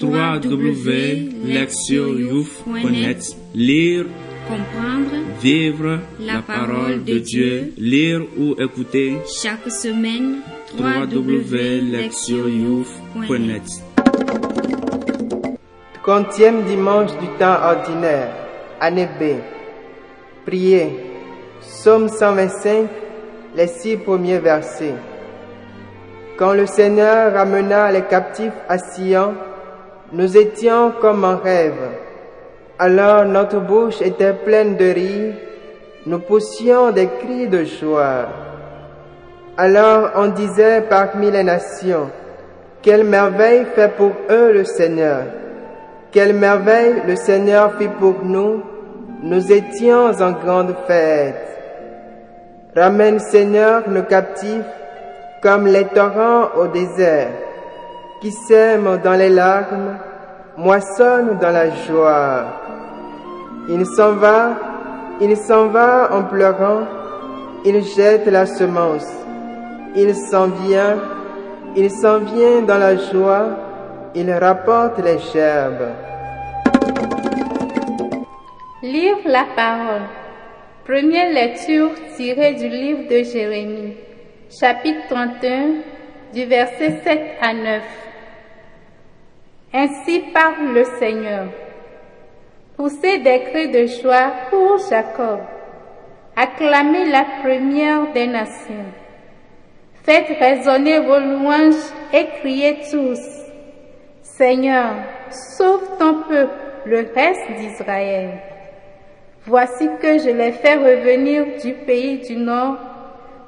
www.lectioyouf.net Lire, comprendre, vivre la parole de Dieu, lire ou écouter chaque semaine www.lectioyouf.net Quantième dimanche du temps ordinaire, année B. Priez. Psaume 125, les six premiers versets. Quand le Seigneur ramena les captifs à Sion, nous étions comme en rêve. Alors notre bouche était pleine de rire, nous poussions des cris de joie. Alors on disait parmi les nations, quelle merveille fait pour eux le Seigneur. Quelle merveille le Seigneur fit pour nous. Nous étions en grande fête. Ramène Seigneur nos captifs comme les torrents au désert, qui sèment dans les larmes, moissonnent dans la joie. Il s'en va, il s'en va en pleurant, il jette la semence, il s'en vient, il s'en vient dans la joie, il rapporte les gerbes. Lire la parole. Première lecture tirée du livre de Jérémie, chapitre 31, du verset 7 à 9. Ainsi parle le Seigneur. Poussez des cris de joie pour Jacob. Acclamez la première des nations. Faites résonner vos louanges et criez tous. Seigneur, sauve ton peuple, le reste d'Israël. Voici que je les fais revenir du pays du nord,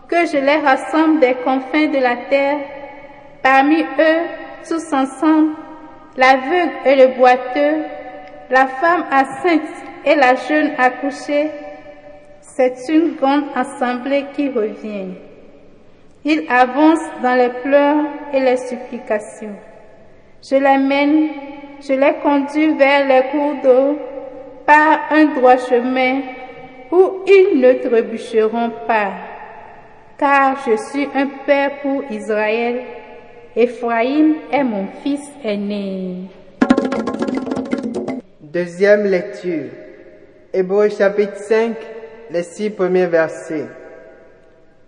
que je les rassemble des confins de la terre, parmi eux, tous ensemble, l'aveugle et le boiteux, la femme enceinte et la jeune accouchée, c'est une grande assemblée qui revient. Ils avancent dans les pleurs et les supplications. Je les mène, je les conduis vers les cours d'eau par un droit chemin où ils ne trébucheront pas. Car je suis un père pour Israël. Ephraïm est mon fils aîné. Deuxième lecture. Hébreu chapitre 5, les six premiers versets.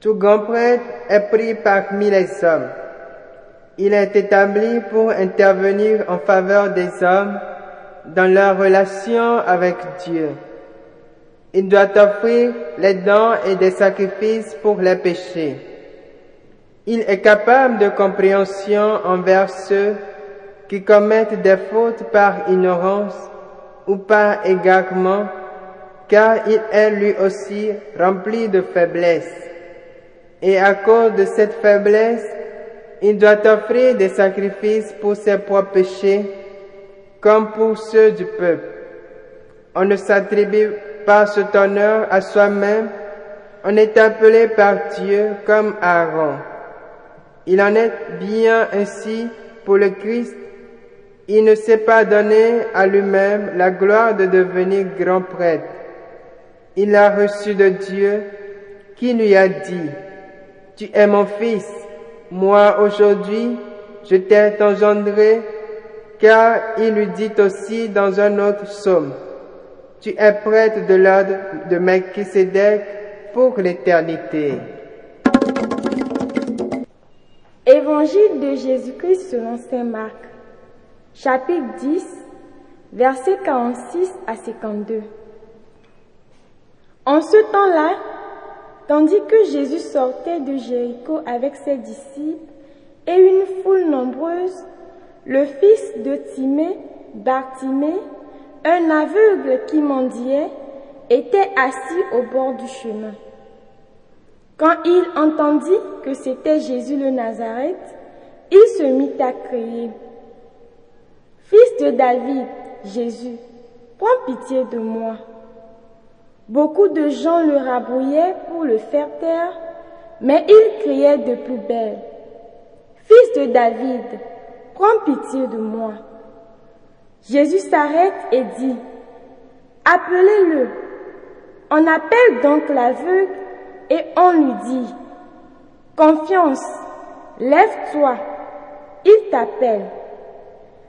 Tout grand prêtre est pris parmi les hommes. Il est établi pour intervenir en faveur des hommes dans leur relation avec Dieu. Il doit offrir les dons et des sacrifices pour les péchés. Il est capable de compréhension envers ceux qui commettent des fautes par ignorance ou par égarement, car il est lui aussi rempli de faiblesse. Et à cause de cette faiblesse, il doit offrir des sacrifices pour ses propres péchés, comme pour ceux du peuple. On ne s'attribue pas cet honneur à soi-même, on est appelé par Dieu comme Aaron. Il en est bien ainsi pour le Christ. Il ne s'est pas donné à lui-même la gloire de devenir grand prêtre. Il a reçu de Dieu qui lui a dit, Tu es mon fils, moi aujourd'hui je t'ai engendré, car il lui dit aussi dans un autre psaume, Tu es prêtre de l'ordre de Melchisedec pour l'éternité. Évangile de Jésus-Christ selon Saint Marc, chapitre 10, versets 46 à 52. En ce temps-là, tandis que Jésus sortait de Jéricho avec ses disciples et une foule nombreuse, le fils de Timée, Bartimée, un aveugle qui mendiait, était assis au bord du chemin. Quand il entendit que c'était Jésus le Nazareth, il se mit à crier, Fils de David, Jésus, prends pitié de moi. Beaucoup de gens le rabrouillaient pour le faire taire, mais il criait de plus belle, Fils de David, prends pitié de moi. Jésus s'arrête et dit, Appelez-le. On appelle donc l'aveugle et on lui dit, Confiance, lève-toi, il t'appelle.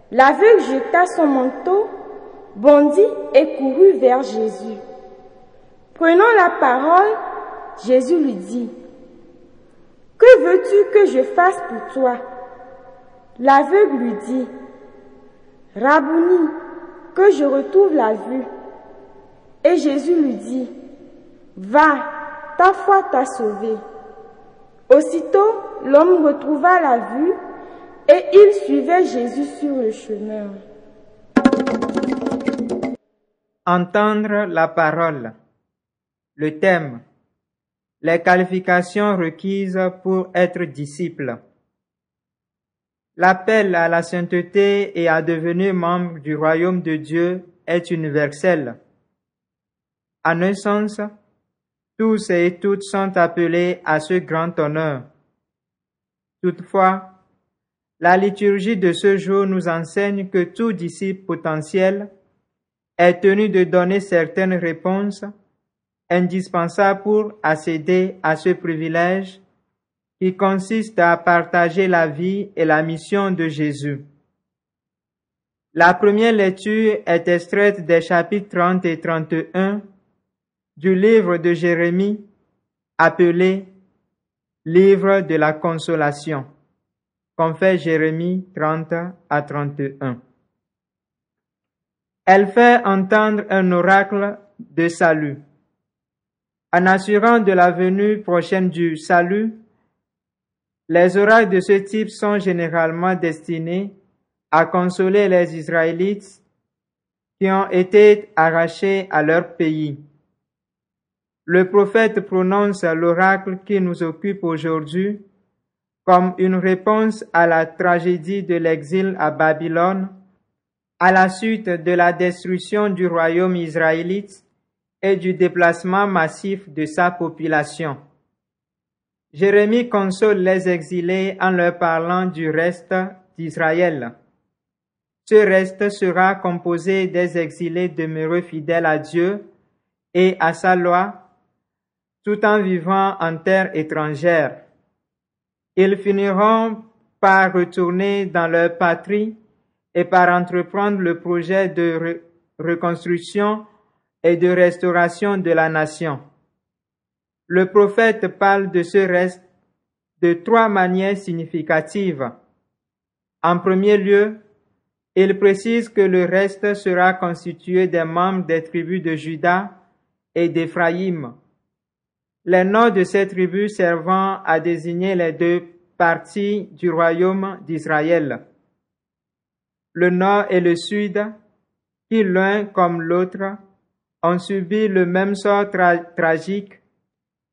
L'aveugle jeta son manteau, bondit et courut vers Jésus. Prenant la parole, Jésus lui dit, Que veux-tu que je fasse pour toi? L'aveugle lui dit, Rabouni, que je retrouve la vue. Et Jésus lui dit, Va, ta foi t'a sauvé. Aussitôt, l'homme retrouva la vue et il suivait Jésus sur le chemin. Entendre la parole. Le thème. Les qualifications requises pour être disciple. L'appel à la sainteté et à devenir membre du royaume de Dieu est universel. Un sens, tous et toutes sont appelés à ce grand honneur. Toutefois, la liturgie de ce jour nous enseigne que tout disciple potentiel est tenu de donner certaines réponses indispensables pour accéder à ce privilège qui consiste à partager la vie et la mission de Jésus. La première lecture est extraite des chapitres 30 et 31 du livre de Jérémie appelé Livre de la consolation, qu'on fait Jérémie 30 à 31. Elle fait entendre un oracle de salut. En assurant de la venue prochaine du salut, les oracles de ce type sont généralement destinés à consoler les Israélites qui ont été arrachés à leur pays. Le prophète prononce l'oracle qui nous occupe aujourd'hui comme une réponse à la tragédie de l'exil à Babylone, à la suite de la destruction du royaume israélite et du déplacement massif de sa population. Jérémie console les exilés en leur parlant du reste d'Israël. Ce reste sera composé des exilés demeurés fidèles à Dieu et à sa loi tout en vivant en terre étrangère. Ils finiront par retourner dans leur patrie et par entreprendre le projet de reconstruction et de restauration de la nation. Le prophète parle de ce reste de trois manières significatives. En premier lieu, il précise que le reste sera constitué des membres des tribus de Juda et d'Éphraïm, les noms de ces tribus servant à désigner les deux parties du royaume d'Israël. Le nord et le sud, qui l'un comme l'autre ont subi le même sort tragique,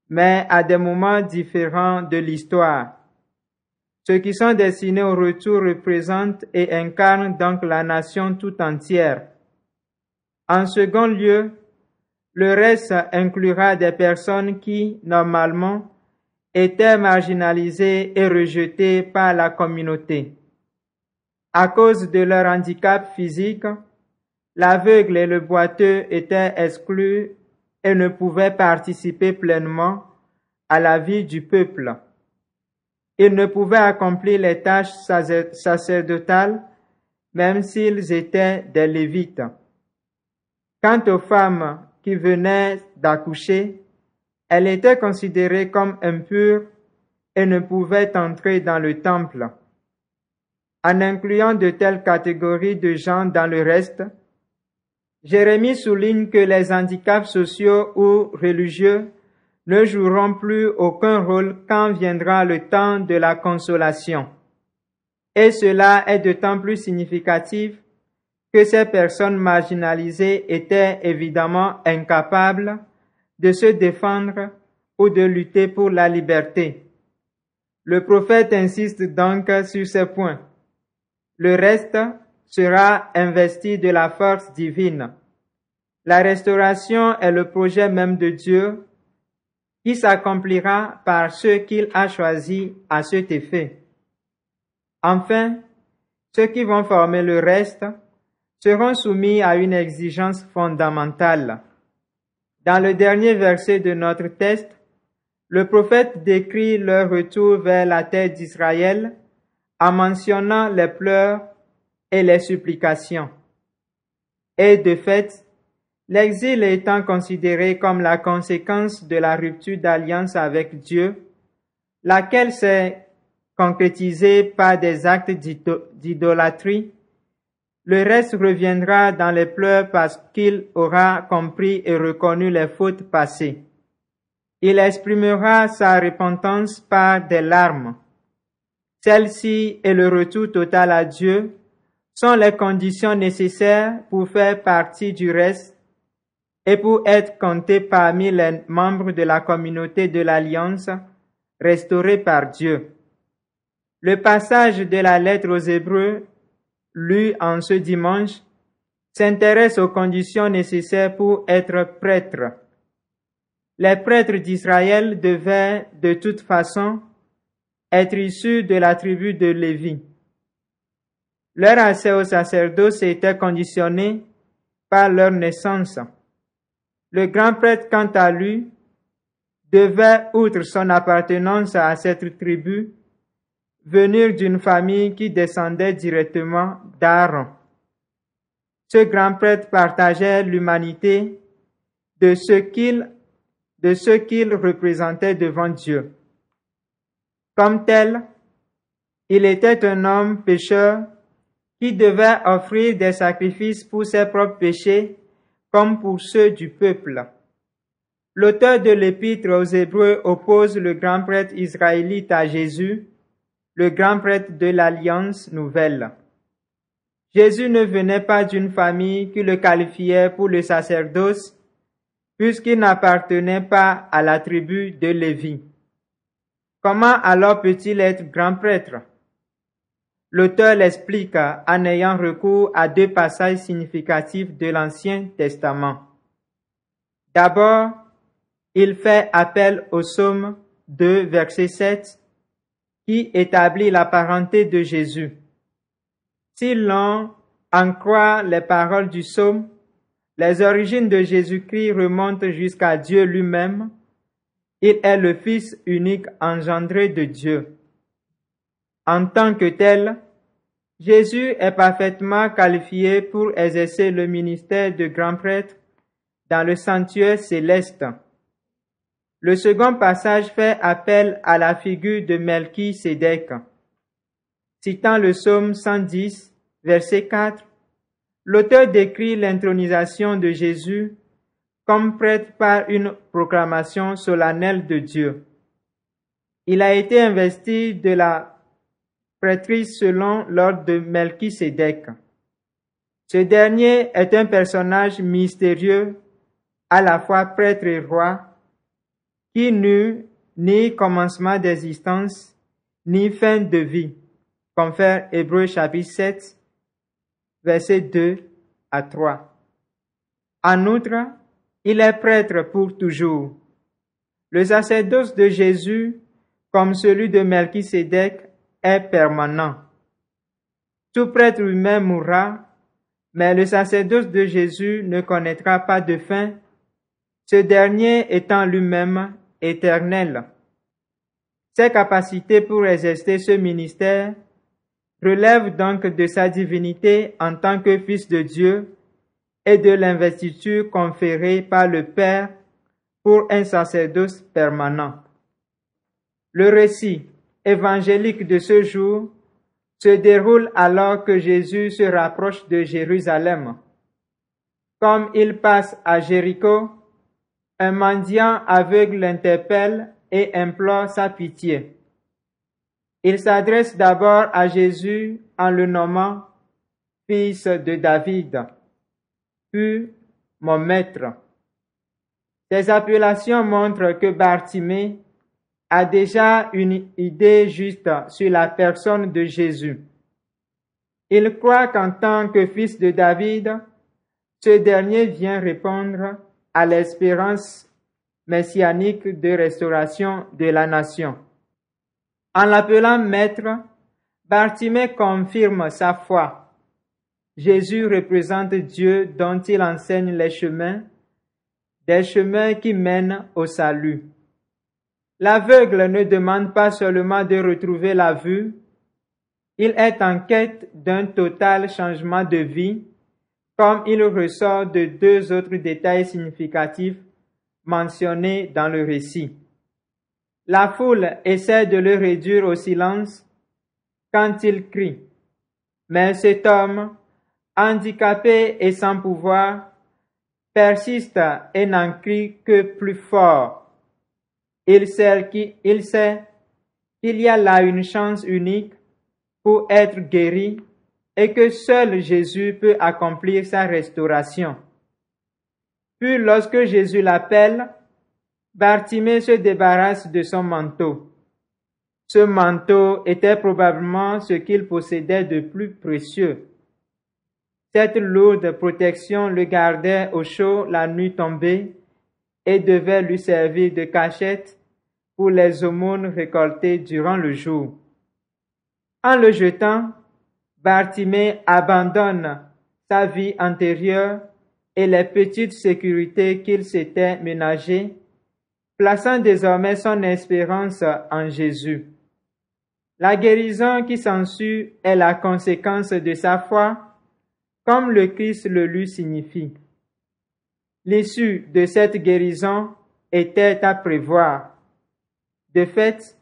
mais à des moments différents de l'histoire. Ceux qui sont destinés au retour représentent et incarnent donc la nation tout entière. En second lieu, le reste inclura des personnes qui, normalement, étaient marginalisées et rejetées par la communauté. À cause de leur handicap physique, l'aveugle et le boiteux étaient exclus et ne pouvaient participer pleinement à la vie du peuple. Ils ne pouvaient accomplir les tâches sacerdotales même s'ils étaient des lévites. Quant aux femmes qui venait d'accoucher, elle était considérée comme impure et ne pouvait entrer dans le temple. En incluant de telles catégories de gens dans le reste, Jérémie souligne que les handicaps sociaux ou religieux ne joueront plus aucun rôle quand viendra le temps de la consolation. Et cela est d'autant plus significatif que ces personnes marginalisées étaient évidemment incapables de se défendre ou de lutter pour la liberté. Le prophète insiste donc sur ce point. Le reste sera investi de la force divine. La restauration est le projet même de Dieu qui s'accomplira par ceux qu'il a choisis à cet effet. Enfin, ceux qui vont former le reste seront soumis à une exigence fondamentale. Dans le dernier verset de notre texte, le prophète décrit leur retour vers la terre d'Israël en mentionnant les pleurs et les supplications. Et de fait, l'exil étant considéré comme la conséquence de la rupture d'alliance avec Dieu, laquelle s'est concrétisée par des actes d'idolâtrie, le reste reviendra dans les pleurs parce qu'il aura compris et reconnu les fautes passées. Il exprimera sa repentance par des larmes. Celle-ci et le retour total à Dieu sont les conditions nécessaires pour faire partie du reste et pour être compté parmi les membres de la communauté de l'Alliance restaurée par Dieu. Le passage de la lettre aux Hébreux, lu en ce dimanche, s'intéresse aux conditions nécessaires pour être prêtre. Les prêtres d'Israël devaient de toute façon être issus de la tribu de Lévi. Leur accès au sacerdoce était conditionné par leur naissance. Le grand prêtre, quant à lui, devait, outre son appartenance à cette tribu, venir d'une famille qui descendait directement d'Aaron. Ce grand prêtre partageait l'humanité de ce qu'il de ce qu'il représentait devant Dieu. Comme tel, il était un homme pécheur qui devait offrir des sacrifices pour ses propres péchés comme pour ceux du peuple. L'auteur de l'épître aux Hébreux oppose le grand prêtre israélite à Jésus, le grand prêtre de l'Alliance nouvelle. Jésus ne venait pas d'une famille qui le qualifiait pour le sacerdoce, puisqu'il n'appartenait pas à la tribu de Lévi. Comment alors peut-il être grand prêtre? L'auteur l'explique en ayant recours à deux passages significatifs de l'Ancien Testament. D'abord, il fait appel au psaume 2, verset 7, qui établit la parenté de Jésus. Si l'on en croit les paroles du psaume, les origines de Jésus-Christ remontent jusqu'à Dieu lui-même. Il est le Fils unique engendré de Dieu. En tant que tel, Jésus est parfaitement qualifié pour exercer le ministère de grand prêtre dans le sanctuaire céleste. Le second passage fait appel à la figure de Melchisédek. Citant le psaume 110, verset 4, l'auteur décrit l'intronisation de Jésus comme prêtre par une proclamation solennelle de Dieu. Il a été investi de la prêtrise selon l'ordre de Melchisédek. Ce dernier est un personnage mystérieux, à la fois prêtre et roi, qui n'eut ni commencement d'existence, ni fin de vie, confère chapitre 7, versets 2 à 3. En outre, il est prêtre pour toujours. Le sacerdoce de Jésus, comme celui de Melchisédek, est permanent. Tout prêtre lui-même mourra, mais le sacerdoce de Jésus ne connaîtra pas de fin, ce dernier étant lui-même éternel. Ses capacités pour exercer ce ministère relèvent donc de sa divinité en tant que Fils de Dieu et de l'investiture conférée par le Père pour un sacerdoce permanent. Le récit évangélique de ce jour se déroule alors que Jésus se rapproche de Jérusalem. Comme il passe à Jéricho, un mendiant aveugle l'interpelle et implore sa pitié. Il s'adresse d'abord à Jésus en le nommant Fils de David, puis mon Maître. Ces appellations montrent que Bartimée a déjà une idée juste sur la personne de Jésus. Il croit qu'en tant que fils de David, ce dernier vient répondre à l'espérance messianique de restauration de la nation. En l'appelant maître, Bartimée confirme sa foi. Jésus représente Dieu dont il enseigne les chemins, des chemins qui mènent au salut. L'aveugle ne demande pas seulement de retrouver la vue, Il est en quête d'un total changement de vie, comme il ressort de deux autres détails significatifs mentionnés dans le récit. La foule essaie de le réduire au silence quand il crie. Mais cet homme, handicapé et sans pouvoir, persiste et n'en crie que plus fort. Il sait qu'il y a là une chance unique pour être guéri et que seul Jésus peut accomplir sa restauration. Puis lorsque Jésus l'appelle, Bartimée se débarrasse de son manteau. Ce manteau était probablement ce qu'il possédait de plus précieux. Cette lourde protection le gardait au chaud la nuit tombée et devait lui servir de cachette pour les aumônes récoltées durant le jour. En le jetant, Bartimée abandonne sa vie antérieure et les petites sécurités qu'il s'était ménagées, plaçant désormais son espérance en Jésus. La guérison qui s'ensuit est la conséquence de sa foi, comme le Christ le lui signifie. L'issue de cette guérison était à prévoir. De fait,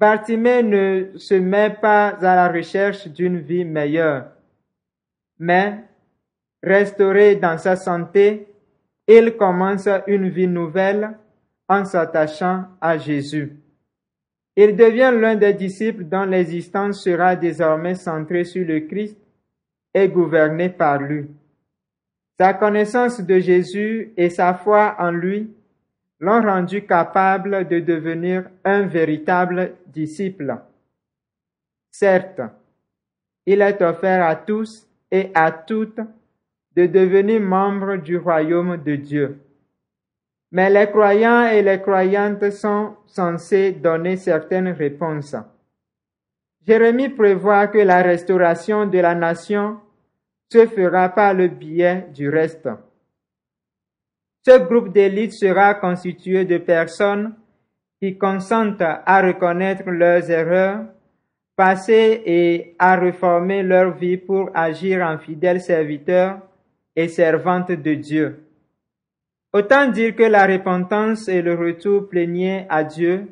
Bartimée ne se met pas à la recherche d'une vie meilleure, mais restauré dans sa santé, il commence une vie nouvelle en s'attachant à Jésus. Il devient l'un des disciples dont l'existence sera désormais centrée sur le Christ et gouvernée par lui. Sa connaissance de Jésus et sa foi en lui l'ont rendu capable de devenir un véritable disciple. Certes, il est offert à tous et à toutes de devenir membres du royaume de Dieu. Mais les croyants et les croyantes sont censés donner certaines réponses. Jérémie prévoit que la restauration de la nation se fera par le biais du reste. Ce groupe d'élite sera constitué de personnes qui consentent à reconnaître leurs erreurs passées et à réformer leur vie pour agir en fidèles serviteurs et servantes de Dieu. Autant dire que la repentance et le retour plénier à Dieu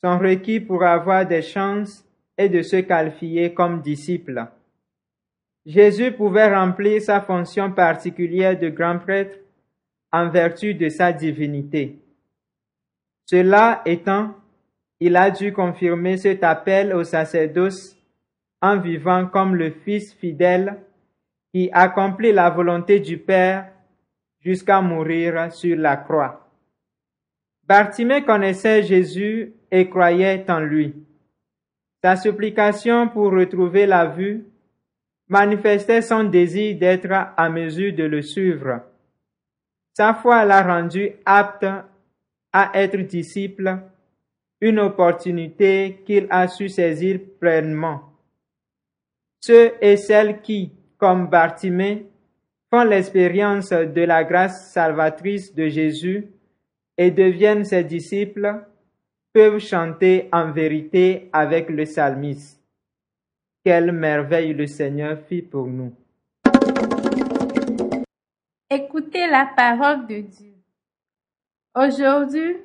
sont requis pour avoir des chances et de se qualifier comme disciples. Jésus pouvait remplir sa fonction particulière de grand prêtre en vertu de sa divinité. Cela étant, il a dû confirmer cet appel au sacerdoce en vivant comme le Fils fidèle qui accomplit la volonté du Père jusqu'à mourir sur la croix. Bartimée connaissait Jésus et croyait en lui. Sa supplication pour retrouver la vue manifestait son désir d'être à mesure de le suivre. Sa foi l'a rendu apte à être disciple, une opportunité qu'il a su saisir pleinement. Ceux et celles qui, comme Bartimée, font l'expérience de la grâce salvatrice de Jésus et deviennent ses disciples, peuvent chanter en vérité avec le psalmiste. Quelle merveille le Seigneur fit pour nous. Écoutez la parole de Dieu. Aujourd'hui,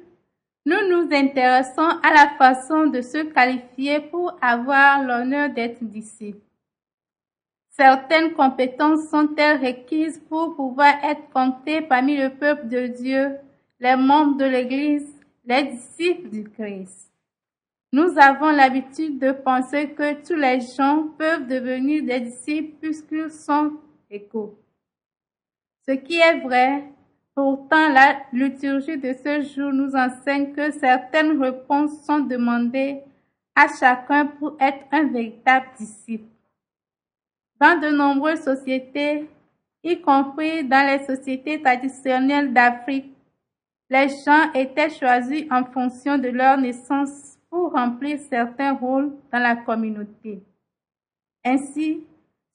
nous nous intéressons à la façon de se qualifier pour avoir l'honneur d'être disciple. Certaines compétences sont-elles requises pour pouvoir être comptées parmi le peuple de Dieu, les membres de l'Église, les disciples du Christ? Nous avons l'habitude de penser que tous les gens peuvent devenir des disciples puisqu'ils sont égaux. Ce qui est vrai, pourtant la liturgie de ce jour nous enseigne que certaines réponses sont demandées à chacun pour être un véritable disciple. Dans de nombreuses sociétés, y compris dans les sociétés traditionnelles d'Afrique, les gens étaient choisis en fonction de leur naissance pour remplir certains rôles dans la communauté. Ainsi,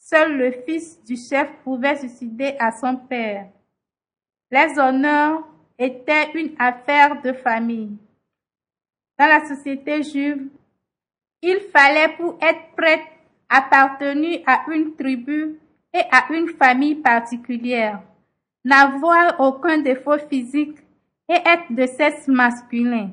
Seul le fils du chef pouvait succéder à son père. Les honneurs étaient une affaire de famille. Dans la société juive, il fallait pour être prêtre appartenir à une tribu et à une famille particulière, n'avoir aucun défaut physique et être de sexe masculin.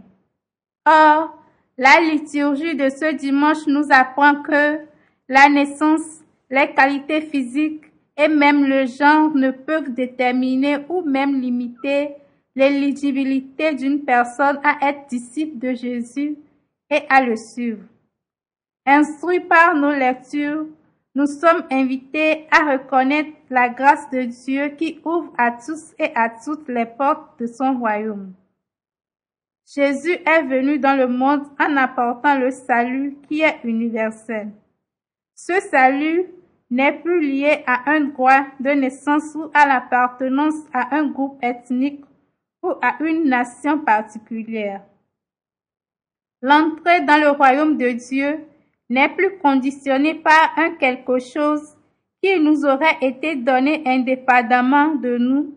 Or, la liturgie de ce dimanche nous apprend que la naissance, les qualités physiques et même le genre ne peuvent déterminer ou même limiter l'éligibilité d'une personne à être disciple de Jésus et à le suivre. Instruits par nos lectures, nous sommes invités à reconnaître la grâce de Dieu qui ouvre à tous et à toutes les portes de son royaume. Jésus est venu dans le monde en apportant le salut qui est universel. Ce salut n'est plus lié à un droit de naissance ou à l'appartenance à un groupe ethnique ou à une nation particulière. L'entrée dans le royaume de Dieu n'est plus conditionnée par un quelque chose qui nous aurait été donné indépendamment de nous,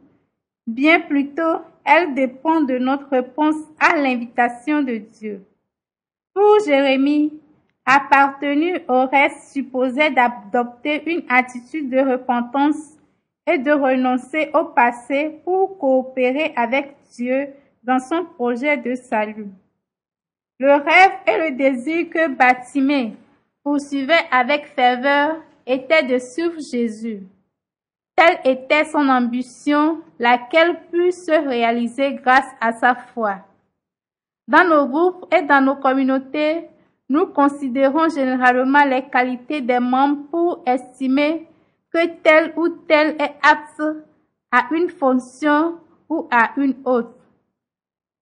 bien plutôt elle dépend de notre réponse à l'invitation de Dieu. Pour Jérémie, appartenir au reste supposait d'adopter une attitude de repentance et de renoncer au passé pour coopérer avec Dieu dans son projet de salut. Le rêve et le désir que Batimé poursuivait avec ferveur était de suivre Jésus. Telle était son ambition, laquelle put se réaliser grâce à sa foi. Dans nos groupes et dans nos communautés, nous considérons généralement les qualités des membres pour estimer que tel ou tel est apte à une fonction ou à une autre.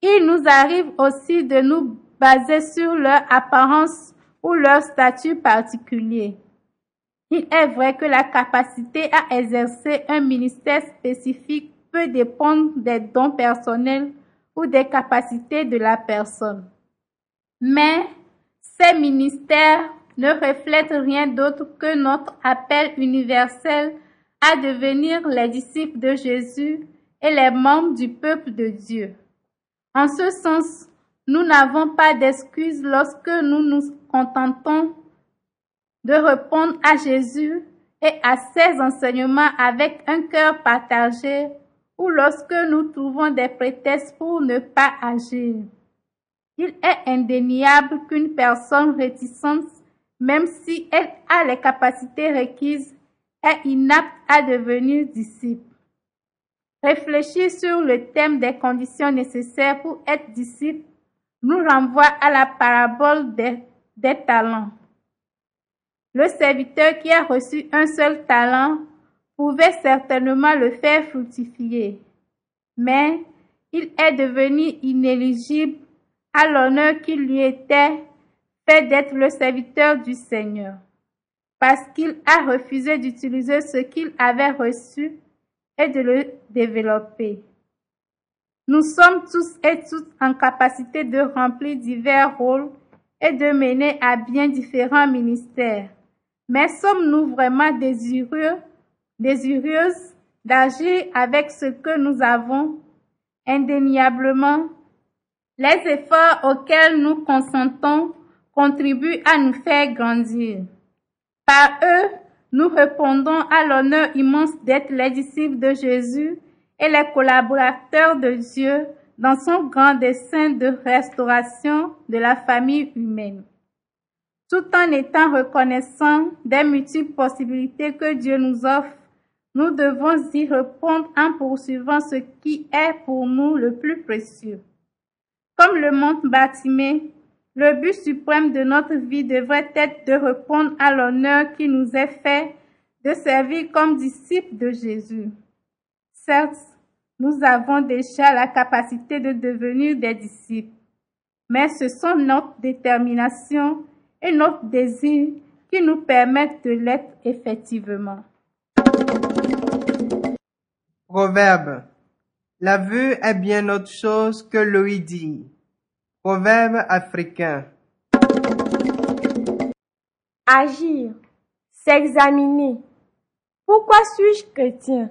Il nous arrive aussi de nous baser sur leur apparence ou leur statut particulier. Il est vrai que la capacité à exercer un ministère spécifique peut dépendre des dons personnels ou des capacités de la personne. Mais ces ministères ne reflètent rien d'autre que notre appel universel à devenir les disciples de Jésus et les membres du peuple de Dieu. En ce sens, nous n'avons pas d'excuses lorsque nous nous contentons de répondre à Jésus et à ses enseignements avec un cœur partagé ou lorsque nous trouvons des prétextes pour ne pas agir. Il est indéniable qu'une personne réticente, même si elle a les capacités requises, est inapte à devenir disciple. Réfléchir sur le thème des conditions nécessaires pour être disciple nous renvoie à la parabole des, des talents. Le serviteur qui a reçu un seul talent pouvait certainement le faire fructifier, mais il est devenu inéligible à l'honneur qui lui était fait d'être le serviteur du Seigneur, parce qu'il a refusé d'utiliser ce qu'il avait reçu et de le développer. Nous sommes tous et toutes en capacité de remplir divers rôles et de mener à bien différents ministères. Mais sommes-nous vraiment désireux, désireuses d'agir avec ce que nous avons Indéniablement, les efforts auxquels nous consentons contribuent à nous faire grandir. Par eux, nous répondons à l'honneur immense d'être les disciples de Jésus et les collaborateurs de Dieu dans son grand dessein de restauration de la famille humaine tout en étant reconnaissant des multiples possibilités que Dieu nous offre, nous devons y répondre en poursuivant ce qui est pour nous le plus précieux. Comme le montre Batimé, le but suprême de notre vie devrait être de répondre à l'honneur qui nous est fait de servir comme disciples de Jésus. Certes, nous avons déjà la capacité de devenir des disciples, mais ce sont notre détermination et notre désir qui nous permettent de l'être effectivement. Proverbe. La vue est bien autre chose que l'ouïe Proverbe africain. Agir, s'examiner. Pourquoi suis-je chrétien?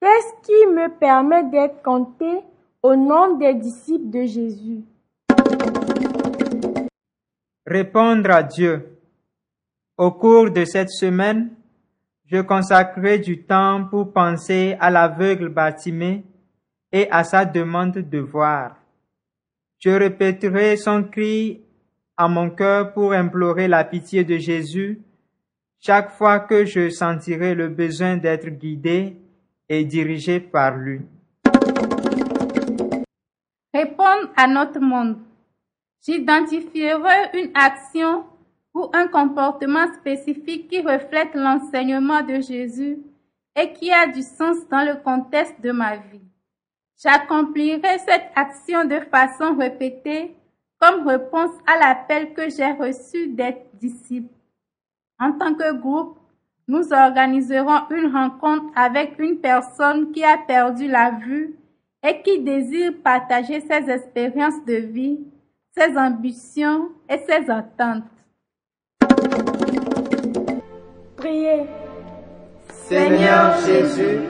Qu'est-ce qui me permet d'être compté au nom des disciples de Jésus? Répondre à Dieu. Au cours de cette semaine, je consacrerai du temps pour penser à l'aveugle Bartimée et à sa demande de voir. Je répéterai son cri à mon cœur pour implorer la pitié de Jésus chaque fois que je sentirai le besoin d'être guidé et dirigé par lui. Répondre à notre monde. J'identifierai une action ou un comportement spécifique qui reflète l'enseignement de Jésus et qui a du sens dans le contexte de ma vie. J'accomplirai cette action de façon répétée comme réponse à l'appel que j'ai reçu d'être disciple. En tant que groupe, nous organiserons une rencontre avec une personne qui a perdu la vue et qui désire partager ses expériences de vie, ses ambitions et ses attentes. Priez. Seigneur Jésus,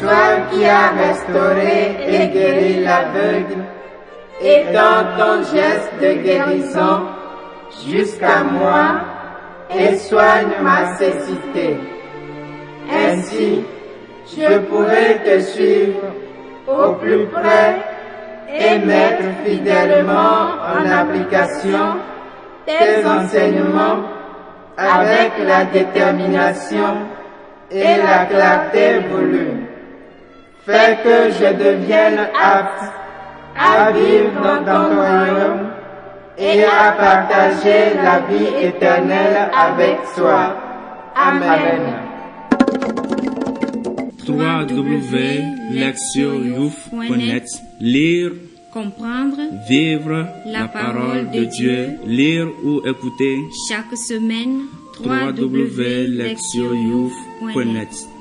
toi qui as restauré et guéri l'aveugle, étends ton geste de guérison jusqu'à moi et soigne ma cécité. Ainsi, je pourrai te suivre au plus près et mettre fidèlement en application tes enseignements avec la détermination et la clarté voulue. Fais que je devienne apte à vivre dans ton royaume et à partager la vie éternelle avec toi. Amen. www.lectionyouf.net Lire, Comprendre vivre La la parole de de Dieu, lire ou écouter chaque semaine www.lectionyouf.net